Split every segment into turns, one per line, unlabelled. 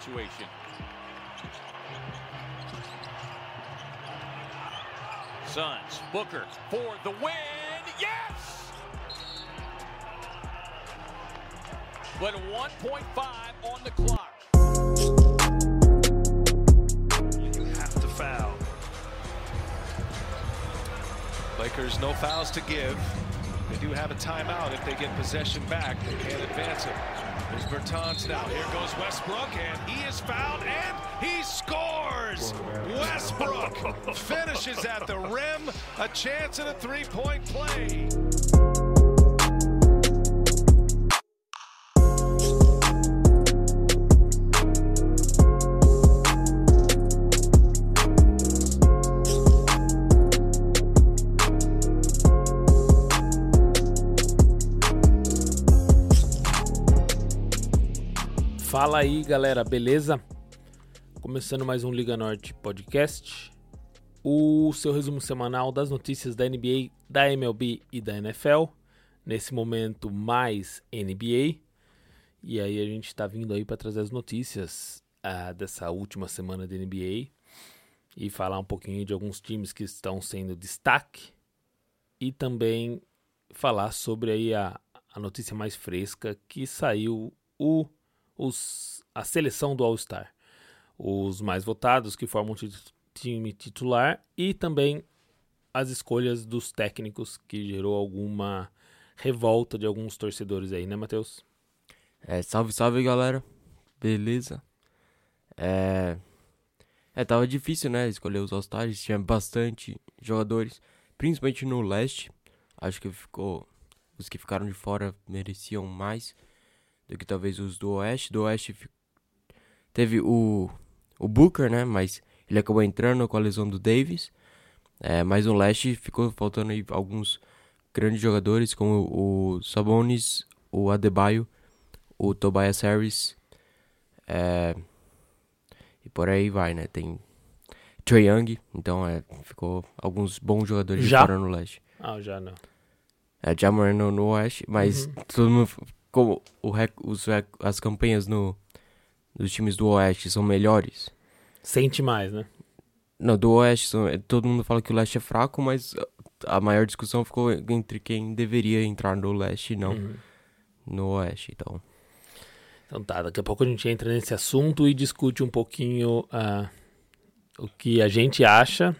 situation. Suns, Booker for the win. Yes! But 1.5 on the clock.
You have to foul. Lakers no fouls to give. They do have a timeout if they get possession back. They can't advance it. There's Bertans now. Here goes Westbrook, and he is fouled, and he scores! Westbrook finishes at the rim. A chance at a three-point play.
Fala aí, galera, beleza? Começando mais um Liga Norte podcast, o seu resumo semanal das notícias da NBA, da MLB e da NFL. Nesse momento, mais NBA. E aí a gente está vindo aí para trazer as notícias ah, dessa última semana da NBA e falar um pouquinho de alguns times que estão sendo destaque e também falar sobre aí a, a notícia mais fresca que saiu o os, a seleção do All-Star. Os mais votados que formam o time titular e também as escolhas dos técnicos que gerou alguma revolta de alguns torcedores aí, né, Matheus?
É, salve, salve, galera. Beleza? É... É, tava difícil, né, escolher os All-Stars. Tinha bastante jogadores, principalmente no leste. Acho que ficou... Os que ficaram de fora mereciam mais do que talvez os do Oeste. Do Oeste teve o, o Booker, né? Mas ele acabou entrando com a lesão do Davis. É, mas no Leste ficou faltando aí alguns grandes jogadores, como o Sabonis, o Adebayo, o Tobias Harris. É, e por aí vai, né? Tem Trae Young, então é, ficou alguns bons jogadores
Já?
fora no Leste.
Ah, já não.
É, Jamoran no, no Oeste, mas
Uhum.
todo mundo como o os, as campanhas no, dos times do Oeste são melhores.
Sente mais, né?
Não, do Oeste, são, é, todo mundo fala que o Leste é fraco, mas a maior discussão ficou entre quem deveria entrar no Leste e não
Uhum.
no Oeste. Então,
Então tá, daqui a pouco a gente entra nesse assunto e discute um pouquinho ah, o que a gente acha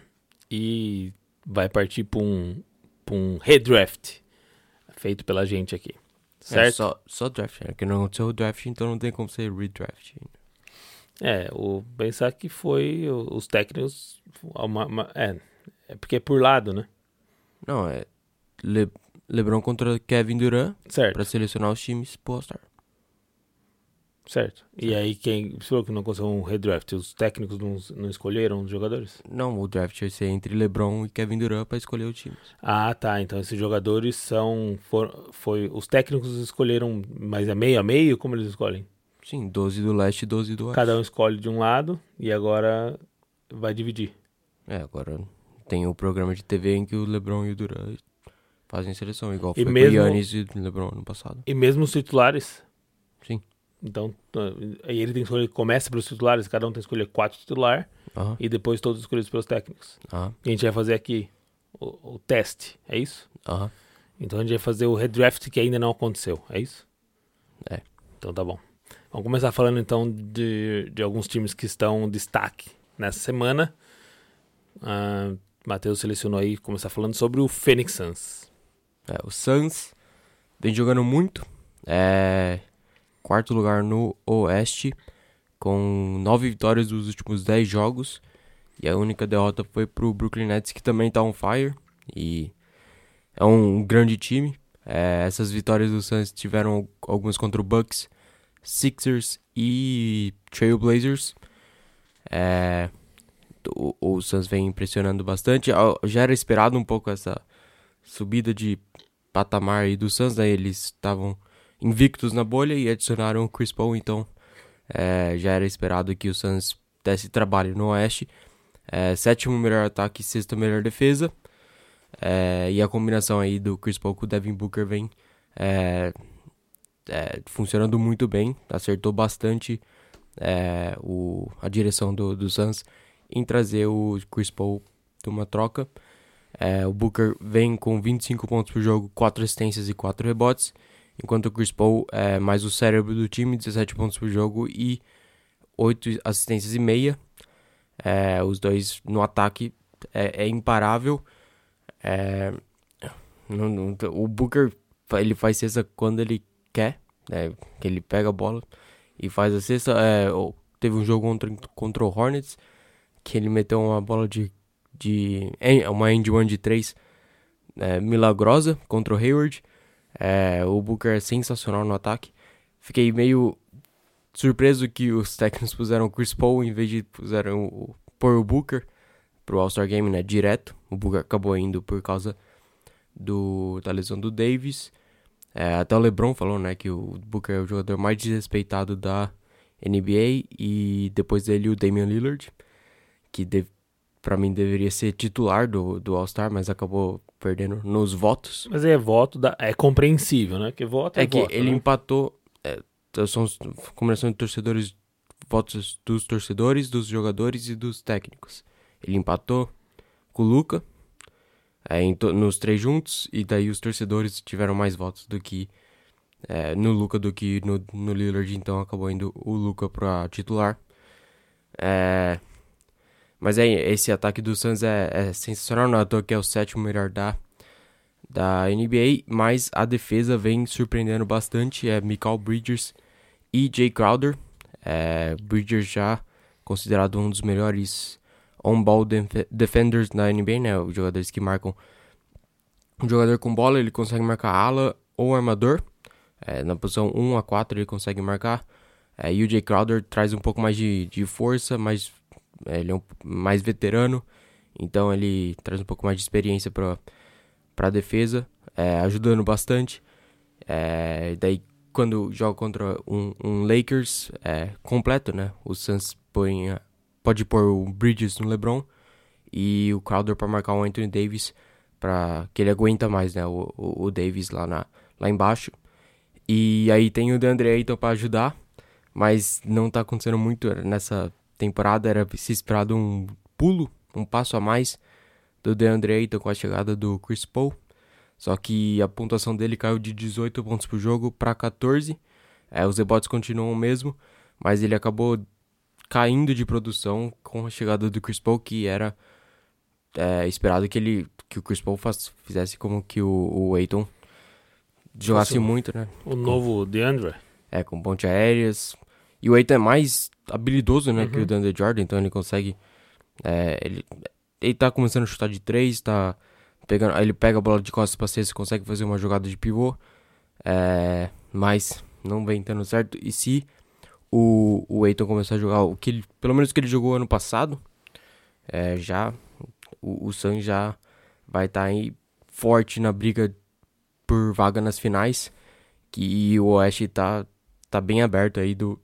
e vai partir para um, pra um redraft feito pela gente aqui.
É
Certo?
só, só draft, né? Que não aconteceu o draft, então não tem como ser redraft.
É, o pensar que foi os técnicos. uma- uma- é, é porque é por lado, né?
Não, é Le, LeBron contra Kevin Durant
Certo,
pra selecionar os times pro All-Star.
Certo. E aí quem. Você falou que não conseguiu um redraft? Os técnicos não, não escolheram os jogadores?
Não, o draft vai ser entre LeBron e Kevin Durant pra escolher os times.
Ah, tá. Então esses jogadores são. For, foi, os técnicos escolheram, mas é meio a meio? Como eles escolhem?
Sim, 12 do Leste e 12 do Oeste.
Cada um escolhe de um lado e agora vai dividir.
É, agora tem o programa de TV em que o LeBron e o Durant fazem seleção, igual
E
foi
mesmo-
com o Yannis e o LeBron no passado.
E mesmo os titulares?
Sim.
Então, aí ele tem que escolher, começa pelos titulares, cada um tem que escolher quatro titulares e depois todos escolhidos pelos técnicos. E a gente vai fazer aqui o, o teste, é isso?
aham.
Então a gente vai fazer o redraft que ainda não aconteceu, é isso?
É.
Então tá bom. Vamos começar falando então de, de alguns times que estão em destaque nessa semana. Ah, Matheus selecionou aí, começar falando sobre o Phoenix Suns.
É, o Suns vem jogando muito. É quarto lugar no Oeste, com nove vitórias dos últimos 10 jogos. E a única derrota foi pro Brooklyn Nets, que também tá on fire. E é um grande time. É, essas vitórias do Suns tiveram algumas contra o Bucks, Sixers e Trailblazers. É, o, o Suns vem impressionando bastante. Já era esperado um pouco essa subida de patamar aí do Suns, né? Eles estavam invictos na bolha e adicionaram o Chris Paul, então é, já era esperado que o Suns desse trabalho no Oeste. É, sétimo melhor ataque sexta melhor defesa. É, e a combinação aí do Chris Paul com o Devin Booker vem é, é, funcionando muito bem. Acertou bastante é, o, a direção do, do Suns em trazer o Chris Paul de uma troca. O Booker vem com 25 pontos por jogo, 4 assistências e 4 rebotes, enquanto o Chris Paul é mais o cérebro do time, 17 pontos por jogo e 8 assistências e meia. É, os dois no ataque é, é imparável. É, não, não, o Booker ele faz cesta quando ele quer, né, que ele pega a bola e faz a cesta. É, teve um jogo contra, contra o Hornets que ele meteu uma bola de, de uma end one de 3 é, milagrosa contra o Hayward. É, o Booker é sensacional no ataque. Fiquei meio surpreso que os técnicos puseram o Chris Paul em vez de puseram o, pôr o Booker pro All-Star Game, né, direto. O Booker acabou indo por causa do, da lesão do Davis. É, até o LeBron falou, né, que o Booker é o jogador mais desrespeitado da NBA e depois dele o Damian Lillard, que deve, para mim deveria ser titular do, do All-Star, mas acabou perdendo nos votos.
Mas é voto, da, é compreensível, né, que voto é,
é que
voto,
ele
né?
empatou, é, são combinação de torcedores, votos dos torcedores, dos jogadores e dos técnicos. Ele empatou com o Luca, é, nos três juntos, e daí os torcedores tiveram mais votos do que é, no Luca do que no, no Lillard, então acabou indo o Luca para titular. É, mas é, esse ataque do Suns é, é sensacional, não é à toa que é o sétimo melhor da, da NBA, mas a defesa vem surpreendendo bastante, é Michael Bridges e Jay Crowder. É, Bridges já considerado um dos melhores on-ball def defenders na NBA, né? Os jogadores que marcam um jogador com bola, ele consegue marcar ala ou armador. É, na posição 1 a 4 ele consegue marcar. É, e o Jay Crowder traz um pouco mais de, de força, mas ele é um, mais veterano. Então ele traz um pouco mais de experiência para a defesa, é, ajudando bastante. É, daí quando joga contra um, um Lakers é, completo, né? O Suns põe pode pôr o Bridges no LeBron e o Crowder para marcar o Anthony Davis para que ele aguenta mais, né, o, o, o, Davis lá na lá embaixo. E aí tem o DeAndre Ayton para ajudar, mas não tá acontecendo muito nessa temporada, era se esperado um pulo, um passo a mais do DeAndre Ayton com a chegada do Chris Paul. Só que a pontuação dele caiu de 18 pontos por jogo para 14. É, os rebotes continuam o mesmo, mas ele acabou caindo de produção com a chegada do Chris Paul, que era é, esperado que ele que o Chris Paul faz, fizesse como que o, o Aiton jogasse Nossa, muito, né?
O novo DeAndre.
É, com ponte aéreas. E o Aiton é mais habilidoso, né, uhum. que o uhum. DeAndre Jordan, então ele consegue... É, ele, ele tá começando a chutar de três, tá pegando... Ele pega a bola de costas pra cesta, consegue fazer uma jogada de pivô. É, mas não vem tendo certo. E se o, o começar a jogar o que ele, pelo menos o que ele jogou ano passado, é, já o, o Sun já vai estar tá aí forte na briga por vaga nas finais, que o Oeste tá, tá bem aberto aí do,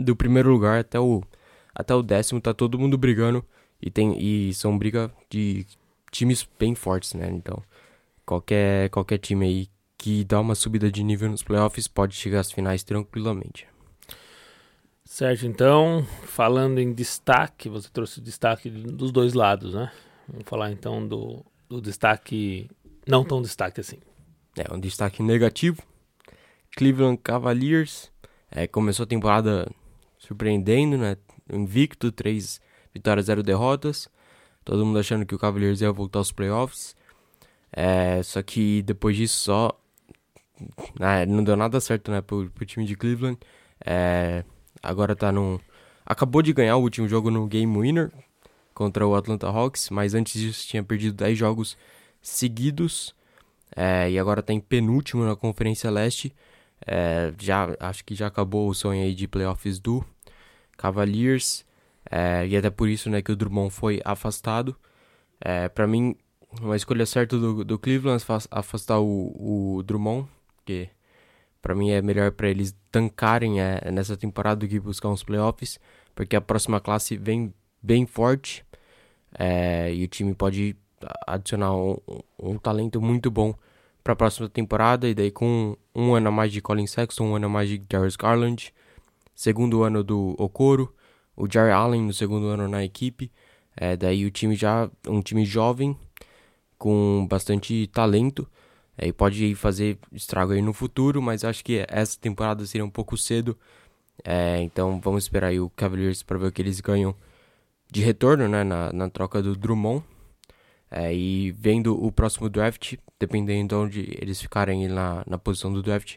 do primeiro lugar até o até o décimo, tá todo mundo brigando e tem e são briga de times bem fortes, né? Então, qualquer qualquer time aí que dá uma subida de nível nos playoffs pode chegar às finais tranquilamente.
Certo, então, falando em destaque, você trouxe o destaque dos dois lados, né? Vamos falar então do, do destaque, não tão destaque assim.
É, um destaque negativo. Cleveland Cavaliers é, começou a temporada surpreendendo, né? Invicto, três vitórias, zero derrotas. Todo mundo achando que o Cavaliers ia voltar aos playoffs. É, só que depois disso só. Ah, não deu nada certo, né? Pro, pro time de Cleveland. É, Agora tá num. Acabou de ganhar o último jogo no Game Winner contra o Atlanta Hawks, mas antes disso tinha perdido 10 jogos seguidos. É, e agora tá em penúltimo na Conferência Leste. É, já acho que já acabou o sonho aí de playoffs do Cavaliers. É, e até por isso né, que o Drummond foi afastado. É, para mim, uma escolha certa do, do Cleveland afastar o, o Drummond, porque para mim é melhor para eles tancarem é, nessa temporada do que buscar uns playoffs, porque a próxima classe vem bem forte é, e o time pode adicionar um, um talento muito bom para a próxima temporada. E daí, com um ano a mais de Colin Sexton, um ano a mais de Darius Garland, segundo ano do Okoro, o Jerry Allen no segundo ano na equipe. É, daí o time já um time jovem com bastante talento é, e pode fazer estrago aí no futuro, mas acho que essa temporada seria um pouco cedo. É, então vamos esperar aí o Cavaliers para ver o que eles ganham de retorno né, na, na troca do Drummond. É, e vendo o próximo draft, dependendo de onde eles ficarem na, na posição do draft,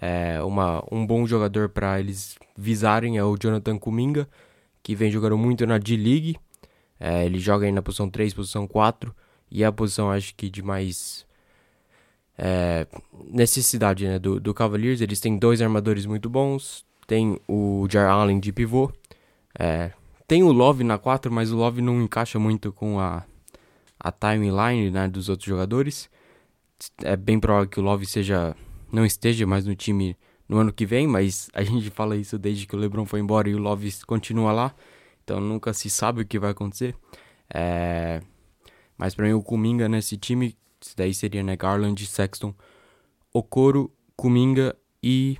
é, uma, um bom jogador para eles visarem é o Jonathan Kuminga, que vem jogando muito na D-League. É, ele joga aí na posição 3, posição 4, e é a posição, acho que, de mais é, necessidade né, do, do Cavaliers. Eles têm dois armadores muito bons, tem o Jar Allen de pivô, é, tem o Love na 4, mas o Love não encaixa muito com a, a timeline né, dos outros jogadores. É bem provável que o Love seja não esteja mais no time no ano que vem, mas a gente fala isso desde que o LeBron foi embora e o Love continua lá, então nunca se sabe o que vai acontecer. É... Mas para mim o Kuminga nesse time, daí seria né, Garland, Sexton, Okoro, Kuminga e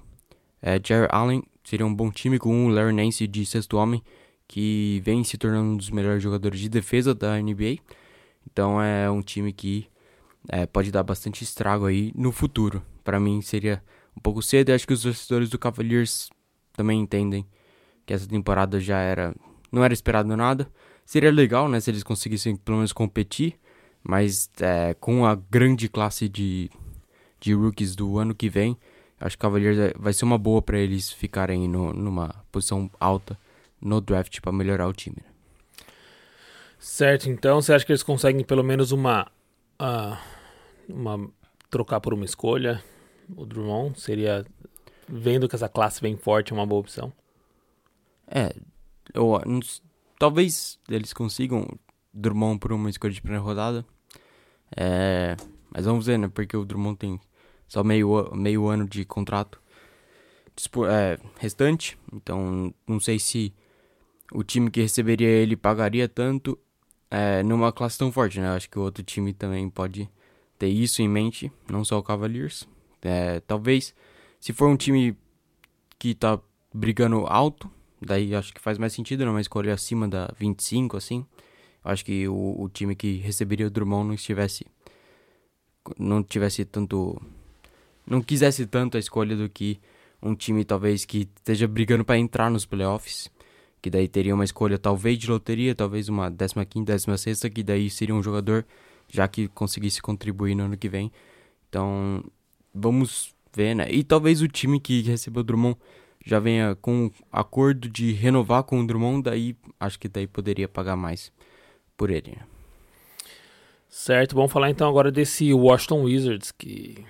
é, Jerry Allen seria um bom time com o Larry Nance de sexto homem que vem se tornando um dos melhores jogadores de defesa da NBA. Então é um time que é, pode dar bastante estrago aí no futuro. Para mim seria um pouco cedo e acho que os torcedores do Cavaliers também entendem que essa temporada já era não era esperado nada. Seria legal, né, se eles conseguissem pelo menos competir, mas é, com a grande classe de, de rookies do ano que vem, acho que o Cavaliers é, vai ser uma boa para eles ficarem no, numa posição alta no draft para melhorar o time. Né?
Certo, então você acha que eles conseguem pelo menos uma, uh, uma trocar por uma escolha? O Drummond seria, vendo que essa classe vem forte, uma boa opção?
É, eu, talvez eles consigam Drummond por uma escolha de primeira rodada. É, mas vamos ver, né? Porque o Drummond tem só meio, meio ano de contrato é, restante. Então não sei se o time que receberia ele pagaria tanto é, numa classe tão forte, né? Acho que o outro time também pode ter isso em mente, não só o Cavaliers. É, talvez, se for um time que tá brigando alto, daí acho que faz mais sentido numa escolha acima da 25, assim. Acho que o, o time que receberia o Drummond não estivesse. Não tivesse tanto. Não quisesse tanto a escolha do que um time talvez que esteja brigando para entrar nos playoffs que daí teria uma escolha talvez de loteria, talvez uma 15 16 que daí seria um jogador já que conseguisse contribuir no ano que vem. Então, vamos ver, né? E talvez o time que recebeu o Drummond já venha com acordo de renovar com o Drummond, daí acho que daí poderia pagar mais por ele. Né?
Certo, vamos falar então agora desse Washington Wizards que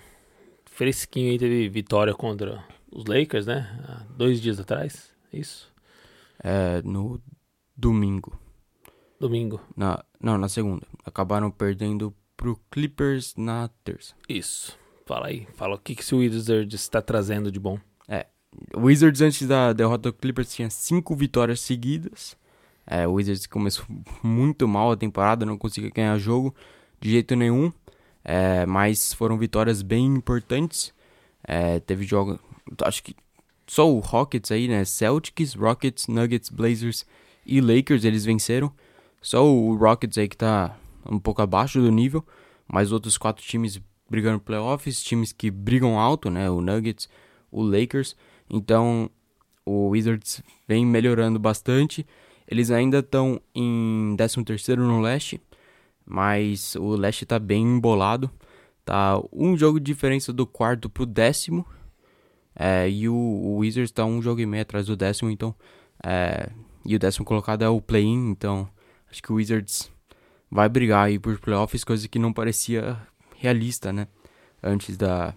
fresquinho aí teve vitória contra os Lakers, né? Há dois dias atrás, é isso?
é, no domingo.
Domingo.
Na, não, na segunda. Acabaram perdendo pro Clippers na terça.
Isso. Fala aí. Fala o que, que esse Wizards está trazendo de bom.
É. O Wizards antes da derrota do Clippers tinha cinco vitórias seguidas. É, o Wizards começou muito mal a temporada, não conseguia ganhar jogo de jeito nenhum. É, mas foram vitórias bem importantes. É, teve jogo. Acho que só o Rockets aí, né? Celtics, Rockets, Nuggets, Blazers e Lakers eles venceram. Só o Rockets aí que tá um pouco abaixo do nível, mas outros quatro times brigando playoffs, times que brigam alto, né? O Nuggets, o Lakers. Então, o Wizards vem melhorando bastante. Eles ainda estão em 13º no leste, mas o leste tá bem embolado. Tá um jogo de diferença do quarto pro décimo, é, e o, o Wizards está um jogo e meio atrás do décimo, então. É, e o décimo colocado é o play-in, então acho que o Wizards vai brigar aí por playoffs, coisa que não parecia realista, né? Antes da.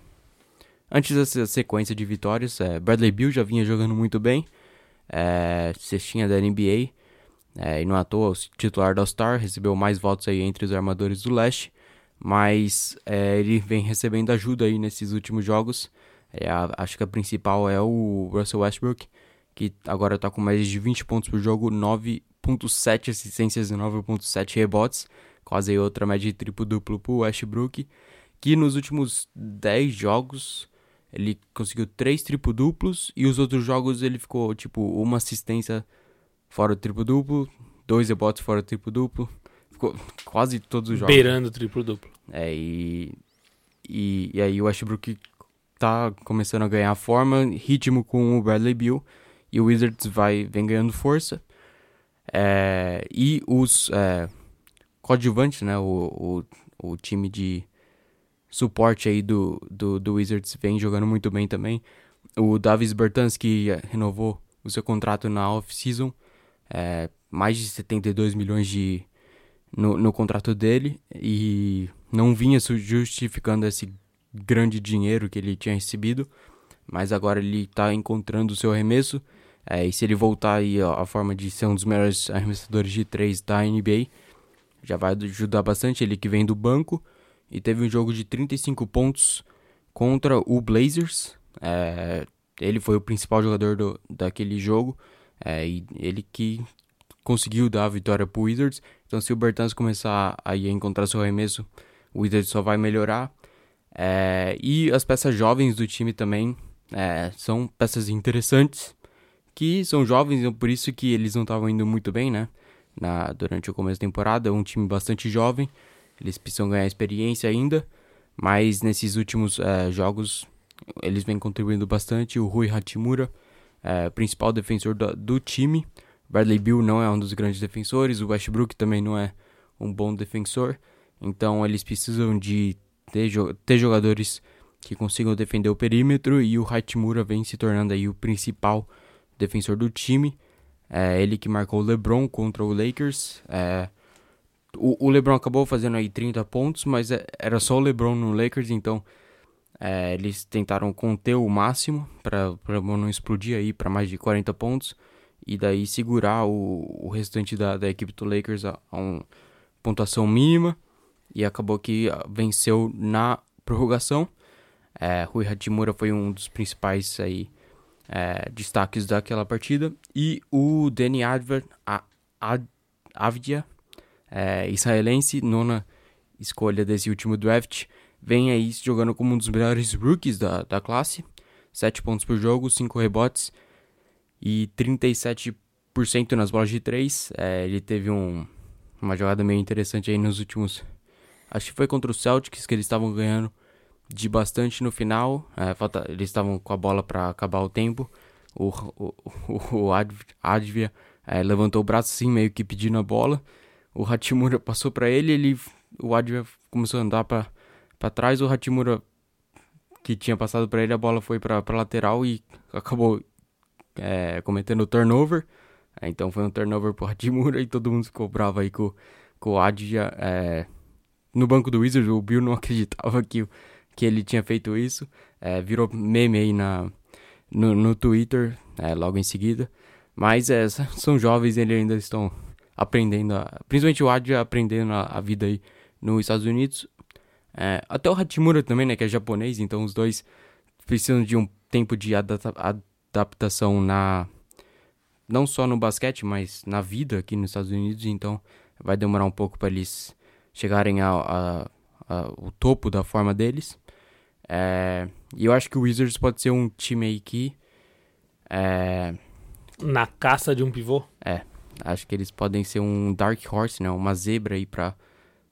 Antes dessa sequência de vitórias, é, Bradley Bill já vinha jogando muito bem, é, cestinha da NBA, é, e não à toa o titular da All-Star, recebeu mais votos aí entre os armadores do leste, mas é, ele vem recebendo ajuda aí nesses últimos jogos, é a, acho que a principal é o Russell Westbrook, que agora está com mais de 20 pontos por jogo, 9.7 assistências e 9.7 rebotes, quase outra média de triplo-duplo para o Westbrook, que nos últimos 10 jogos ele conseguiu três triplo-duplos e os outros jogos ele ficou, tipo, uma assistência fora do triplo-duplo, dois rebotes fora do triplo-duplo. Ficou quase todos os jogos.
Beirando o triplo-duplo.
É, e, e, e aí o Westbrook tá começando a ganhar forma, ritmo com o Bradley Beal, e o Wizards vai, vem ganhando força. É, e os é, coadjuvantes, né, o, o, o time de suporte aí do, do, do Wizards vem jogando muito bem também. O Davis Bertans, que renovou o seu contrato na off-season, é, mais de 72 milhões de, no, no contrato dele, e não vinha justificando esse grande dinheiro que ele tinha recebido, mas agora ele está encontrando o seu arremesso, é, e se ele voltar aí ó, a forma de ser um dos melhores arremessadores de três da NBA, já vai ajudar bastante ele que vem do banco, e teve um jogo de 35 pontos contra o Blazers. É, ele foi o principal jogador do, daquele jogo é, e ele que conseguiu dar a vitória para o Wizards. Então, se o Bertans começar a, encontrar seu arremesso, o Wizards só vai melhorar. É, e as peças jovens do time também é, são peças interessantes, que são jovens, então por isso que eles não estavam indo muito bem, né? Na, durante o começo da temporada, um time bastante jovem. Eles precisam ganhar experiência ainda, mas nesses últimos é, jogos eles vêm contribuindo bastante. O Rui Hachimura, é, principal defensor do, do time. Bradley Bill não é um dos grandes defensores. O Westbrook também não é um bom defensor. Então eles precisam de ter, ter jogadores que consigam defender o perímetro e o Hachimura vem se tornando aí o principal defensor do time. É ele que marcou o LeBron contra o Lakers. É, o, o, LeBron acabou fazendo aí 30 pontos, mas é, era só o LeBron no Lakers, então é, eles tentaram conter o máximo para não explodir aí para mais de 40 pontos e daí segurar o, o restante da, da equipe do Lakers a, a uma pontuação mínima e acabou que venceu na prorrogação. É, Rui Hachimura foi um dos principais aí, é, destaques daquela partida e o Danny Adver, Avdia é, israelense, nona escolha desse último draft, vem aí jogando como um dos melhores rookies da, da classe. 7 pontos por jogo, 5 rebotes e 37% nas bolas de 3. É, ele teve um, uma jogada meio interessante aí nos últimos. Acho que foi contra o Celtics que eles estavam ganhando de bastante no final. É, falta, eles estavam com a bola para acabar o tempo. O, o, o, o Advia é, levantou o braço assim, meio que pedindo a bola o Hachimura passou para ele, ele o Adver começou a andar para trás, o Hachimura que tinha passado para ele, a bola foi para lateral e acabou é, cometendo o turnover. É, então foi um turnover pro Hachimura e todo mundo ficou bravo aí com, com o Adja. É, no banco do Wizards, o Bill não acreditava que, que ele tinha feito isso. É, virou meme aí na, no, no Twitter é, logo em seguida. Mas é, são jovens, eles ainda estão aprendendo, a, principalmente o Adja aprendendo a, a, vida aí nos Estados Unidos. É, até o Hachimura também, né, que é japonês, então os dois precisam de um tempo de adapta adaptação na não só no basquete, mas na vida aqui nos Estados Unidos, então vai demorar um pouco para eles chegarem ao topo da forma deles. É, e eu acho que o Wizards pode ser um time aí que. É,
Na caça de um pivô?
É, Acho que eles podem ser um Dark Horse, né? Uma zebra aí para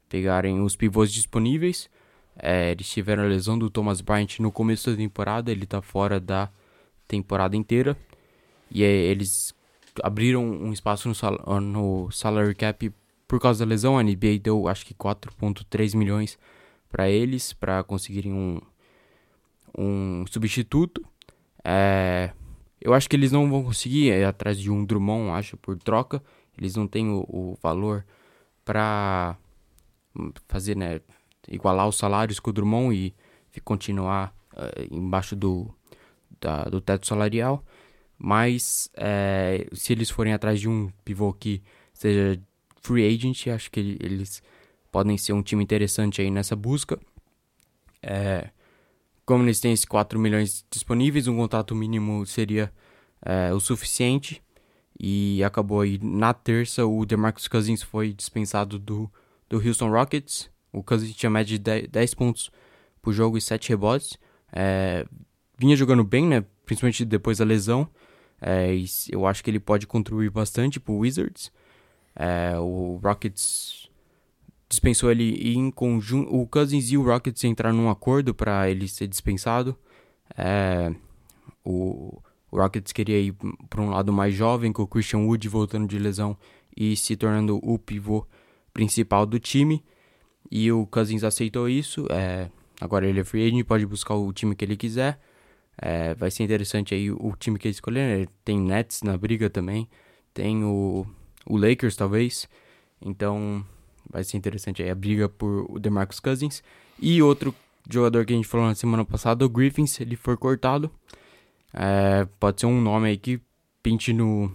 pegarem os pivôs disponíveis. É, eles tiveram a lesão do Thomas Bryant no começo da temporada, ele tá fora da temporada inteira. E eles abriram um espaço no, sal no salary cap por causa da lesão. A NBA deu acho que 4,3 milhões para eles para conseguirem um, um substituto. É, eu acho que eles não vão conseguir ir atrás de um Drummond, acho, por troca. Eles não têm o, o valor para fazer, né, igualar os salários com o Drummond e continuar uh, embaixo do, da, do teto salarial. Mas é, se eles forem atrás de um pivô que seja free agent, acho que eles podem ser um time interessante aí nessa busca. É, como eles têm esses 4 milhões disponíveis, um contrato mínimo seria é, o suficiente. E acabou aí na terça, o DeMarcus Cousins foi dispensado do, do Houston Rockets. O Cousins tinha média de 10, 10 pontos por jogo e 7 rebotes. É, vinha jogando bem, né? Principalmente depois da lesão. É, eu acho que ele pode contribuir bastante pro Wizards. É, o Rockets dispensou ele em conjunto. O Cousins e o Rockets entraram num acordo para ele ser dispensado. É, o, o Rockets queria ir para um lado mais jovem, com o Christian Wood voltando de lesão e se tornando o pivô principal do time. E o Cousins aceitou isso. É, agora ele é free agent, pode buscar o time que ele quiser. É, vai ser interessante aí o time que ele escolher. né? Tem Nets na briga também. Tem o, o Lakers, talvez. Então vai ser interessante aí a briga por o DeMarcus Cousins. E outro jogador que a gente falou na semana passada, o Griffins, ele foi cortado. É, pode ser um nome aí que pinte no,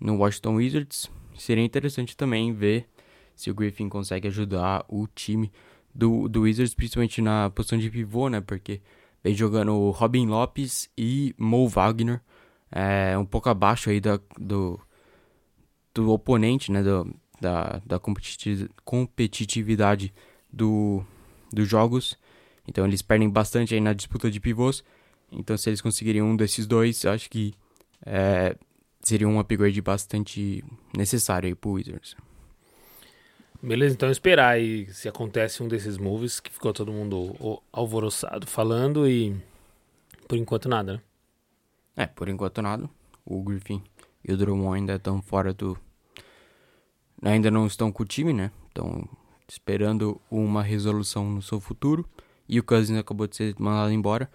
no Washington Wizards. Seria interessante também ver se o Griffin consegue ajudar o time do, do Wizards, principalmente na posição de pivô, né? Porque vem jogando o Robin Lopes e Mo Wagner, é, um pouco abaixo aí da, do, do oponente, né? Do, da da competiti- competitividade do, dos jogos. Então eles perdem bastante aí na disputa de pivôs. Então se eles conseguirem um desses dois, acho que é, seria um upgrade bastante necessário aí pro Wizards.
Beleza, então esperar aí se acontece um desses moves que ficou todo mundo alvoroçado falando e por enquanto nada, né?
É, por enquanto nada. O Griffin e o Drummond ainda estão fora do. Ainda não estão com o time, né? Estão esperando uma resolução no seu futuro. E o Cousins acabou de ser mandado embora.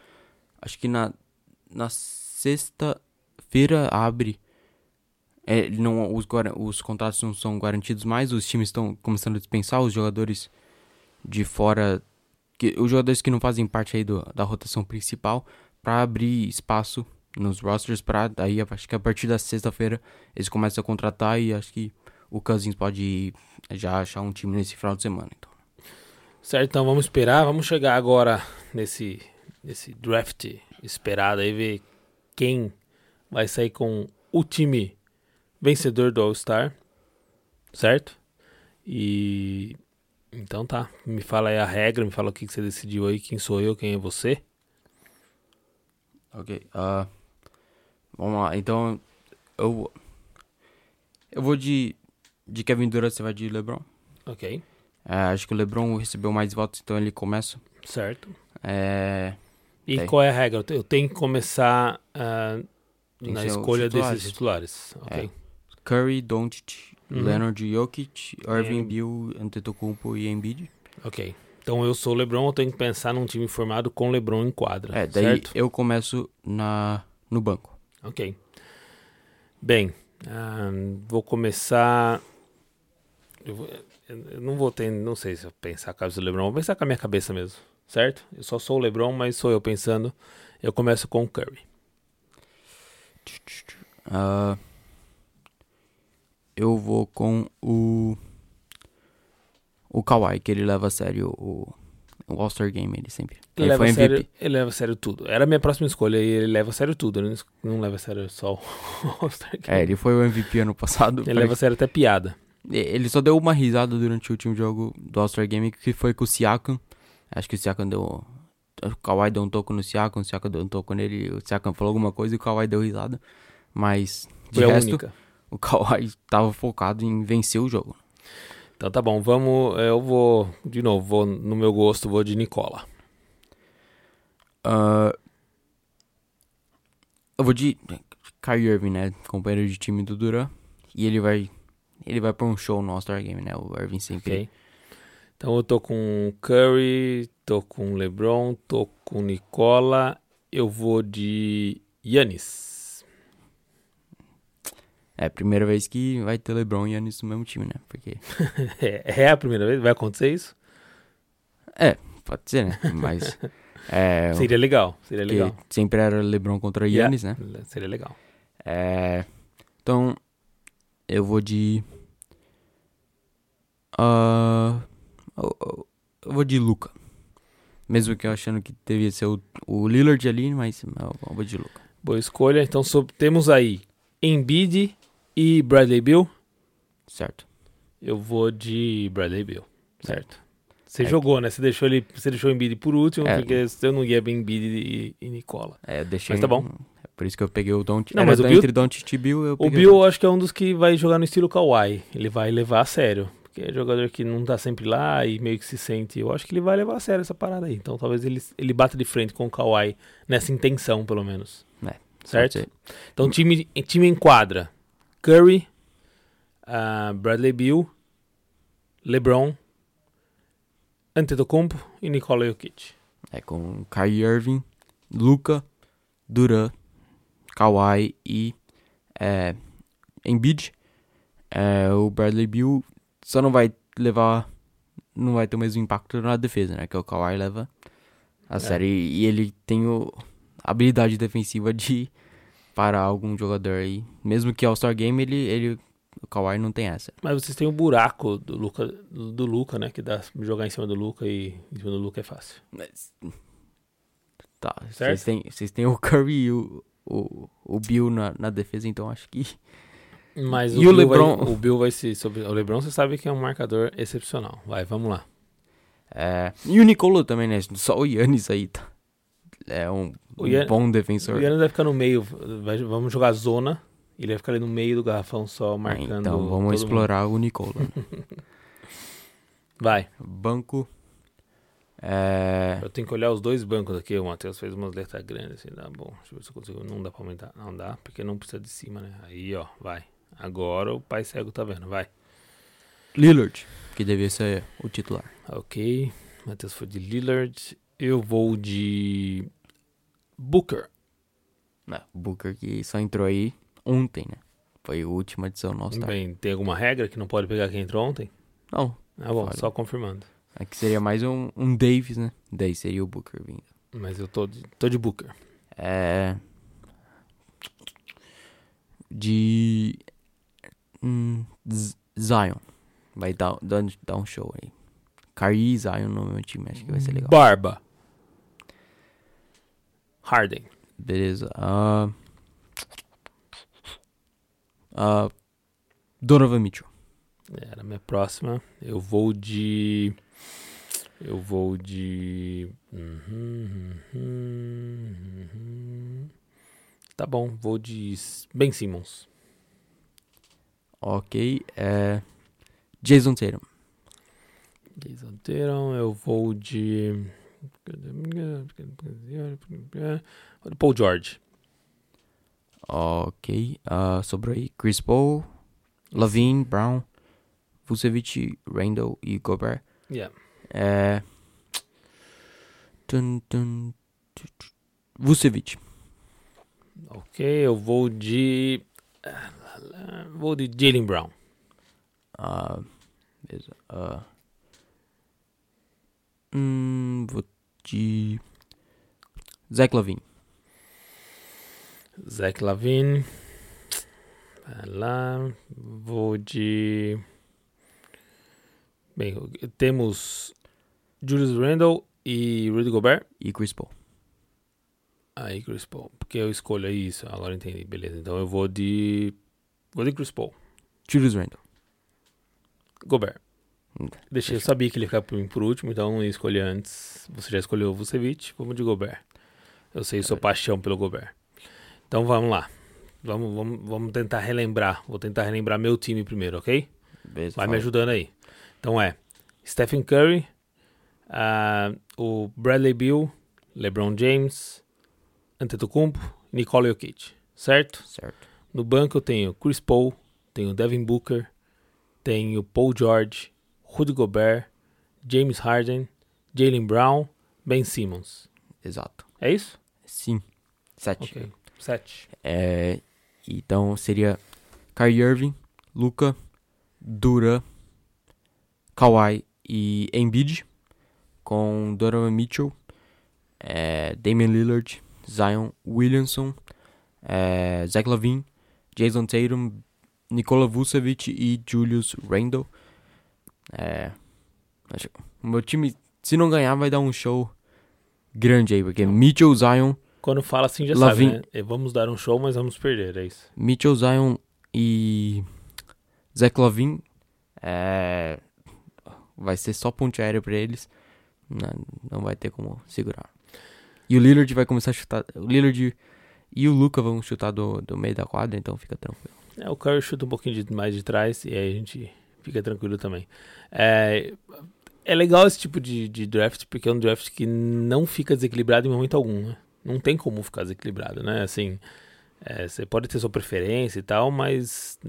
Acho que na, na sexta-feira abre. É, não, os, os contratos não são garantidos mais. Os times estão começando a dispensar os jogadores de fora. Que, os jogadores que não fazem parte aí do, da rotação principal. Para abrir espaço nos rosters para daí acho que a partir da sexta-feira eles começam a contratar e acho que o Cousins pode já achar um time nesse final de semana então.
Certo, então vamos esperar, vamos chegar agora nesse, nesse draft esperado aí, ver quem vai sair com o time vencedor do All-Star, certo? E então tá, me fala aí a regra, me fala o que que você decidiu aí, quem sou eu, quem é você.
Ok. ah, vamos lá. Então eu eu vou de de Kevin Durant, você vai de LeBron.
Ok,
É, acho que o LeBron recebeu mais votos, então ele começa.
certo.
É,
E
Tem.
qual é a regra? Eu te- Eu tenho que começar ah,
Tem que
na
os
escolha
titulares.
desses titulares. Ok.
É. Curry, Doncic,
Uhum.
Leonard Jokic, Irving
E-
Bill, Antetokounmpo e Embiid.
Ok. Então eu sou o LeBron, eu tenho que pensar num time formado com LeBron em quadra.
É, daí
certo?
eu começo na no banco.
Ok. Bem, ah, vou começar. Eu, eu não vou ter, não sei se eu pensar a cabeça do LeBron, vou pensar com a minha cabeça mesmo, certo? Eu só sou o LeBron, mas sou eu pensando. Eu começo com o Curry.
Ah, eu vou com o. O Kawhi, que ele leva a sério o, o All-Star Game, ele sempre.
Ele,
Ele
leva
foi MVP.
sério, ele leva a sério tudo. Era a minha próxima escolha e ele leva a sério tudo. Ele não, não leva a sério só o All-Star Game.
É, ele foi o MVP ano passado.
Ele leva a sério até piada.
Ele só deu uma risada durante o último jogo do All-Star Game, que foi com o Siakam. Acho que o Siakam deu. O Kawhi deu um toco no Siakam, o Siakam deu um toco nele, o Siakam falou alguma coisa e o Kawhi deu risada. Mas, de
Foi
resto,
única.
o Kawhi tava focado em vencer o jogo.
Então tá bom, vamos. Eu vou, de novo, vou no meu gosto, vou de Nicola.
Ah, eu vou de Kyrie Irving, né? Companheiro de time do Duran. E ele vai. Ele vai pra um show no All-Star Game, né? O Irving sempre.
Ok. Então eu tô com Curry, tô com LeBron, tô com Nicola. Eu vou de Yannis.
É a primeira vez que vai ter LeBron e Giannis no mesmo time, né? Porque.
É, é a primeira vez? Vai acontecer isso?
Pode ser, né? Mas. É.
Seria legal, seria legal.
sempre era LeBron contra
Yeah.
Giannis, né?
Seria legal.
É. Então. Eu vou de. Ah, eu- eu- eu vou de Luca. Mesmo que eu achando que devia ser o, o Lillard ali, mas eu, eu vou de Luca.
Boa escolha. Então sob- temos aí Embiid e Bradley Bill.
Certo.
Eu vou de Bradley Bill, certo? Você jogou, né? Você deixou ele, você deixou o Embiid por último,
É.
porque eu não ia bem Embiid e, e Nicola.
É, eu deixei.
Mas tá bom.
É por isso que eu peguei o Don't.
Não, mas o Bill-
entre Don't e Bill, eu
O Bill, eu
Don't.
acho que é um dos que vai jogar no estilo Kawhi. Ele vai levar a sério. Porque é jogador que não tá sempre lá e meio que se sente. Eu acho que ele vai levar a sério essa parada aí. Então talvez ele, ele bata de frente com o Kawhi nessa intenção, pelo menos.
É,
certo? Então time, time em quadra: Curry, ah, Bradley Bill, LeBron, Antetokounmpo e Nikola Jokic.
É com Kyrie Irving, Luca, Duran, Kawhi e é, Embiid. É, o Bradley Bill só não vai levar, não vai ter o mesmo impacto na defesa, né? Que o Kawhi leva a
É.
série e ele tem o, a habilidade defensiva de parar algum jogador aí. Mesmo que All-Star Game, ele, ele, o Kawhi não tem essa.
Mas vocês têm o buraco do Luca, do Luca, né? Que dá pra jogar em cima do Luca e em cima do Luca é fácil.
Mas, tá,
Certo?
vocês têm, vocês têm o Curry e o, o, o Bill na, na defesa, então acho que
Mas
E o
Bill
LeBron?
Vai, o Bill vai se. Sobre, o LeBron você sabe que é um marcador excepcional. Vai, vamos lá.
É, e o Nicolo também, né? Só o Yannis aí tá. É um,
O
um bom
O
defensor.
Yannis vai ficar no meio. vai- vamos jogar zona. Ele vai ficar ali no meio do garrafão só
Ah,
marcando.
então
todo
vamos
mundo.
explorar o Nicolo. né?
Vai.
Banco. É,
Eu tenho que olhar os dois bancos aqui. O Matheus fez umas letras grandes assim. Dá bom. Deixa eu ver se eu consigo. Não dá pra aumentar. Não dá, porque não precisa de cima, né? Aí, ó. Vai. Agora o pai cego tá vendo. Vai.
Lillard, que devia ser o titular.
Ok. Matheus foi de Lillard. Eu vou de. Booker.
Não, o Booker que só entrou aí ontem, né? Foi a última edição nossa.
Bem, tem alguma regra que não pode pegar quem entrou ontem?
Não,
Ah, bom,
Fala.
só confirmando.
aqui seria mais um, um Davis, né? Daí seria o Booker vindo.
Mas eu tô de, tô de Booker.
É. De. Hum, Zion. Vai dar, dar, dar um show aí. Kyrie e Zion no meu time, acho que vai ser legal.
Barba. Harden.
Beleza. Ah. Ah, Donovan Mitchell.
Era minha próxima. Eu vou de. Eu vou de. Uhum, uhum, uhum. Tá bom, vou de Ben Simmons.
Ok. É. Jason Tatum.
Jason Tatum, eu vou de. Paul George.
Ok. Sobrou aí Chris Paul, Lavine, Brown, Vucevic, Randall e Gobert.
Yeah.
É. Tum, tum, tu, tu. Vucevic.
Ok, eu vou de. Vou de Jalen Brown.
Ah, beleza. Ah. Hum, vou de. Zach Lavine.
Zach Lavine. Vai lá. Vou de. Bem, temos Julius Randle e Rudy Gobert.
E Chris Paul.
Aí, Chris Paul. Porque eu escolho isso. Agora entendi. Beleza. Então eu vou de. Vou de Chris Paul.
Julius Randle.
Gobert. Deixei, eu sabia que ele ia ficar por, por último, então eu ia escolher antes. Você já escolheu o Vucevic, vamos de Gobert. Eu sei sua paixão pelo Gobert. Então vamos lá. Vamos, vamos, vamos tentar relembrar. Vou tentar relembrar meu time primeiro, ok?
Beleza.
Vai me
fala.
ajudando aí. Então é Stephen Curry, ah, o Bradley Bill, LeBron James, Antetokounmpo, Nikola Jokic, certo?
Certo.
No banco eu tenho Chris Paul, tenho Devin Booker, tenho Paul George, Rudy Gobert, James Harden, Jalen Brown, Ben Simmons.
Exato.
É isso?
Sim. Sete.
Ok. Sete.
É, então seria Kyrie Irving, Luca, Dura, Kawhi e Embiid, com Donovan Mitchell, é, Damian Lillard, Zion Williamson, é, Zach Lavine, Jason Tatum, Nikola Vucevic e Julius Randle. É, acho- o meu time, se não ganhar, vai dar um show grande aí, porque Mitchell, Zion,
Quando fala assim já
Lavin-
sabe, né? Vamos dar um show, mas vamos perder, é isso.
Mitchell Zion e Zach Lavine. É... vai ser só ponte aérea pra eles. Não, não vai ter como segurar. E o Lillard vai começar a chutar. O Lillard e o Luca vão chutar do, do meio da quadra, então fica tranquilo.
É, o Curry chuta um pouquinho de, mais de trás e aí a gente fica tranquilo também. É, é legal esse tipo de, de draft porque é um draft que não fica desequilibrado em momento algum, né? Não tem como ficar desequilibrado, né? Assim, é, você pode ter sua preferência e tal, mas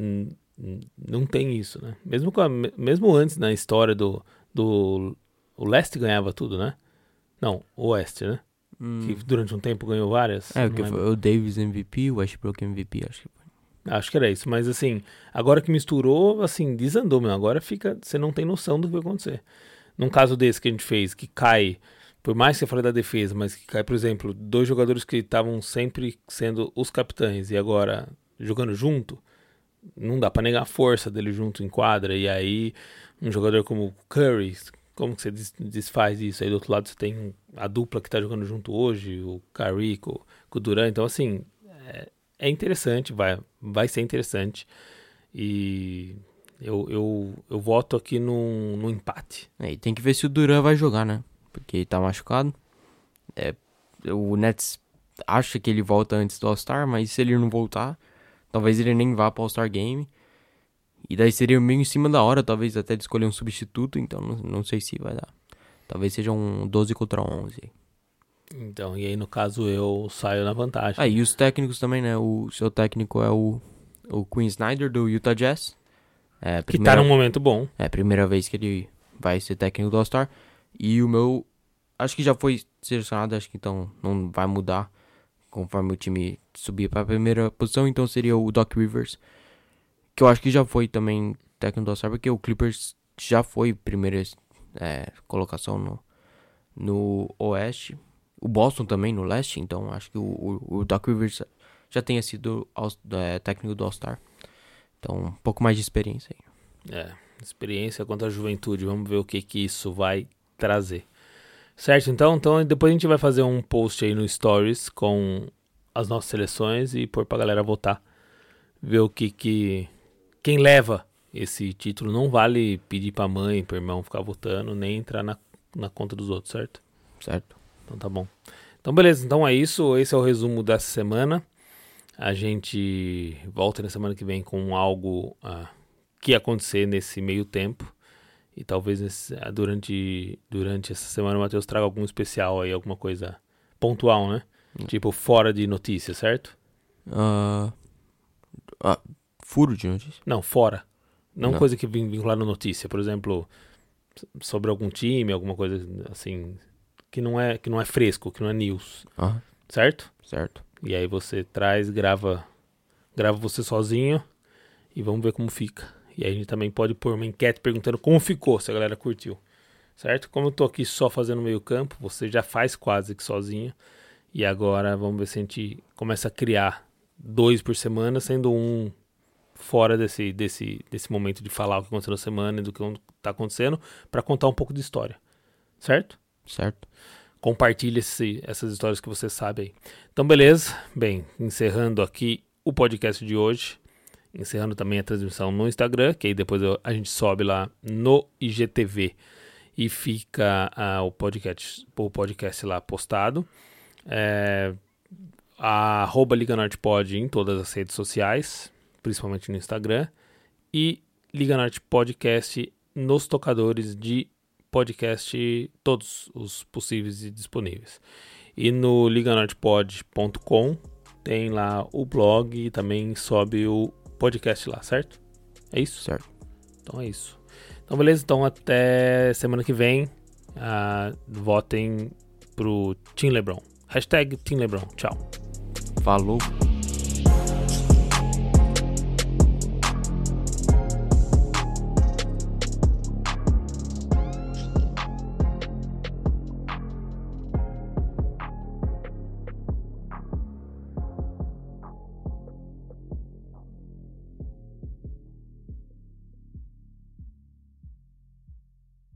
não tem isso, né? Mesmo, a, mesmo antes na história do, do o leste ganhava tudo, né? Não, o oeste, né? Hum. Que durante um tempo ganhou várias.
É, que foi o Davis MVP, o Westbrook MVP, acho que foi.
Acho que era isso, mas assim, agora que misturou, assim, desandou, meu. Agora fica, você não tem noção do que vai acontecer. Num caso desse que a gente fez, que cai, por mais que você fale da defesa, mas que cai, por exemplo, dois jogadores que estavam sempre sendo os capitães e agora jogando junto, não dá para negar a força dele junto em quadra. E aí, um jogador como Curry, como que você desfaz isso? Aí do outro lado você tem a dupla que tá jogando junto hoje, o Curry com, o Durant. Então, assim, é, é, interessante, vai, vai ser interessante. E eu, eu, eu voto aqui no, no empate.
É, e tem que ver se o Durant vai jogar, né? Porque ele tá machucado. É, o Nets acha que ele volta antes do All-Star, mas se ele não voltar, talvez ele nem vá para All-Star Game. E daí seria meio em cima da hora, talvez até de escolher um substituto, então não, não sei se vai dar. Talvez seja um 12 contra 11.
Então, e aí no caso eu saio na vantagem.
Ah, e os técnicos também, né? O seu técnico é o, o Queen Snyder do Utah Jazz.
É, primeira, que tá num momento bom.
É a primeira vez que ele vai ser técnico do All-Star. E o meu, acho que já foi selecionado, acho que então não vai mudar conforme o time subir para a primeira posição. Então seria o Doc Rivers que eu acho que já foi também técnico do All-Star, porque o Clippers já foi primeira é, colocação no, no Oeste. O Boston também no Leste, então acho que o, o, o Doc Rivers já tenha sido é, técnico do All-Star. Então, um pouco mais de experiência aí.
É, experiência quanto à juventude. Vamos ver o que, que isso vai trazer. Certo, então, então depois a gente vai fazer um post aí no Stories com as nossas seleções e pôr pra galera votar. Ver o que que quem leva esse título não vale pedir pra mãe, pro irmão ficar votando, nem entrar na, na conta dos outros, certo?
Certo.
Então tá bom. Então beleza, então é isso. Esse é o resumo dessa semana. A gente volta na semana que vem com algo uh, que acontecer nesse meio tempo. E talvez nesse, uh, durante, durante essa semana o Matheus traga algum especial aí, alguma coisa pontual, né? Hum. Tipo, fora de notícia, certo?
Uh, uh, Furo de notícia?
Não, fora. Não, Não. coisa que vinculada na notícia. Por exemplo, sobre algum time, alguma coisa assim, que não é, que não é fresco, que não é news.
Ah,
certo?
certo.
E aí você traz, grava, grava você sozinho e vamos ver como fica. E aí a gente também pode pôr uma enquete perguntando como ficou, se a galera curtiu. Certo? Como eu tô aqui só fazendo meio campo, você já faz quase que sozinho. E agora vamos ver se a gente começa a criar dois por semana, sendo um fora desse, desse, desse momento de falar o que aconteceu na semana e do que está acontecendo, para contar um pouco de história. Certo?
Certo.
Compartilhe esse, essas histórias que você sabe aí. Então, beleza. Bem, encerrando aqui o podcast de hoje. Encerrando também a transmissão no Instagram, que aí depois eu, a gente sobe lá no IGTV e fica uh, o, podcast, o podcast lá postado. É, arroba Liga Norte Pod em todas as redes sociais principalmente no Instagram, e Liga Norte Podcast nos tocadores de podcast, todos os possíveis e disponíveis. E no liganortepod.com tem lá o blog e também sobe o podcast lá, certo? É isso?
Certo.
Então é isso. Então beleza, então até semana que vem. Uh, votem pro Team Lebron. Hashtag Team Lebron. Tchau.
Falou.